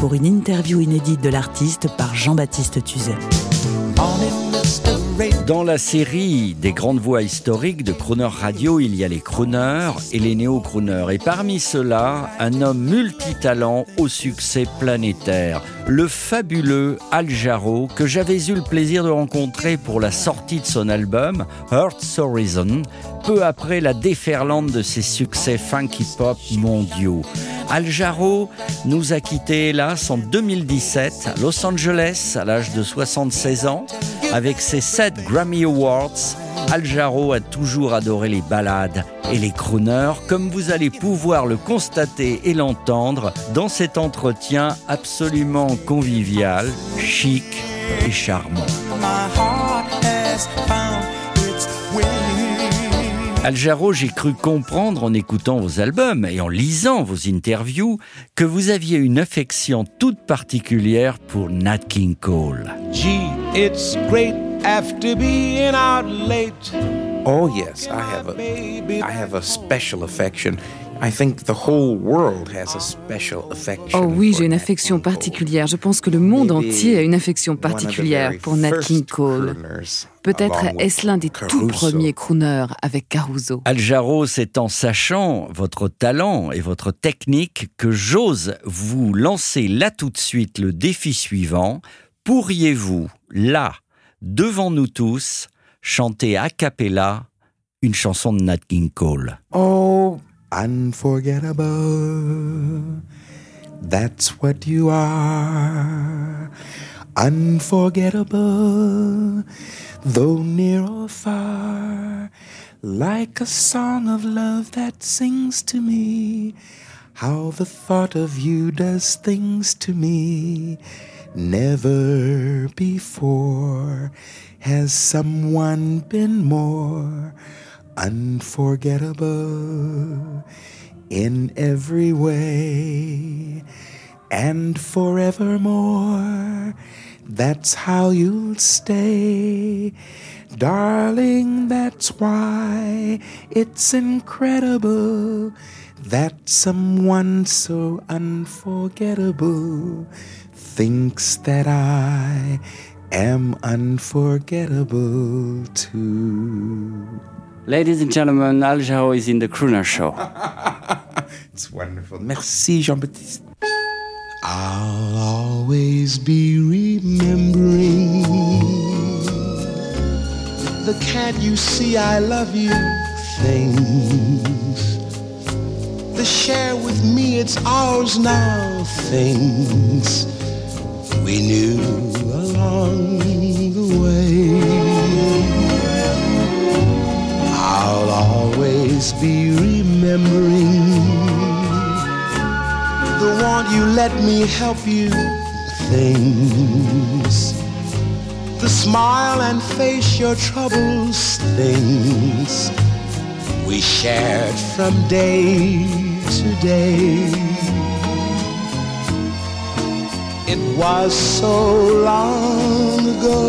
pour une interview inédite de l'artiste par Jean-Baptiste Tuzet. Dans la série des grandes voix historiques de Crooner Radio, il y a les crooners et les néo-crooners. Et parmi ceux-là, un homme multitalent au succès planétaire, le fabuleux Al Jarreau, que j'avais eu le plaisir de rencontrer pour la sortie de son album Heart's Horizon, peu après la déferlante de ses succès funky pop mondiaux. Al Jarreau nous a quittés hélas en 2017 à Los Angeles à l'âge de 76 ans. Avec ses 7 Grammy Awards, Al Jarreau a toujours adoré les ballades et les crooners, comme vous allez pouvoir le constater et l'entendre dans cet entretien absolument convivial, chic et charmant. Al Jarreau, j'ai cru comprendre en écoutant vos albums et en lisant vos interviews que vous aviez une affection toute particulière pour Nat King Cole. Gee, it's great after being out late. Oh yes, I have a I have a special affection. I think the whole world has a special affection. Oh oui, for j'ai une Nat affection King Cole. particulière. Je pense que le monde entier a une affection particulière pour Nat King Cole. Peut-être est-ce l'un des tout premiers crooners avec Caruso. Al Jarreau, c'est en sachant votre talent et votre technique que j'ose vous lancer là tout de suite le défi suivant. Pourriez-vous, là, devant nous tous, chanter a cappella une chanson de Nat King Cole? Oh, unforgettable. That's what you are. Unforgettable, though near or far. Like a song of love that sings to me. How the thought of you does things to me. Never before has someone been more unforgettable in every way and forevermore. That's how you'll stay, darling. That's why it's incredible that someone so unforgettable thinks that I am unforgettable too. Ladies and gentlemen, Al Jarreau is in the Crooner Show. It's wonderful. Merci, Jean Baptiste. I'll always be remembering the can't you see I love you things. The share with me, it's ours now things we knew along let me help you things. The smile and face your troubles things we shared from day to day. It was so long ago.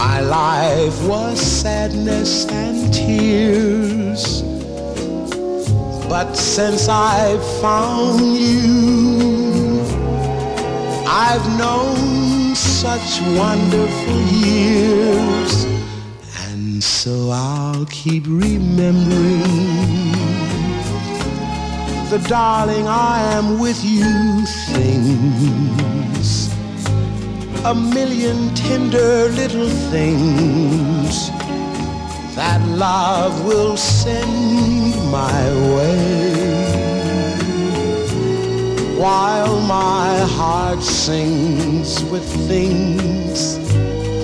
My life was sadness and tears. But since I've found you, I've known such wonderful years. And so I'll keep remembering the darling I am with you things a million tender little things that love will send my way. While my heart sings with things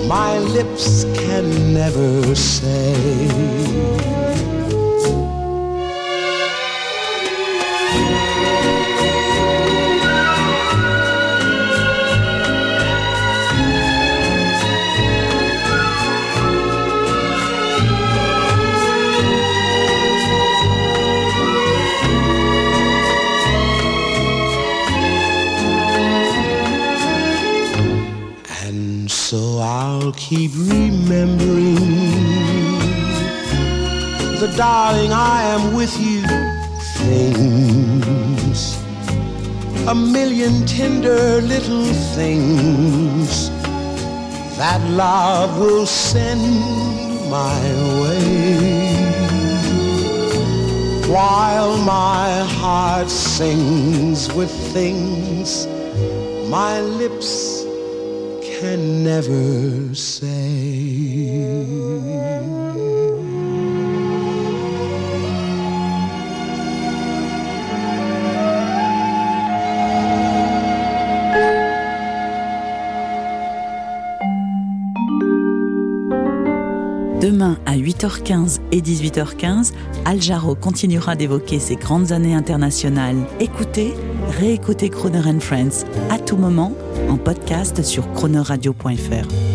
my lips can never say. Keep remembering the darling I am with you things. A million tender little things that love will send my way. While my heart sings with things my lips can never say. 8h15 et 18h15, Al Jarreau continuera d'évoquer ses grandes années internationales. Écoutez, réécoutez Croner Friends à tout moment en podcast sur chronoradio.fr.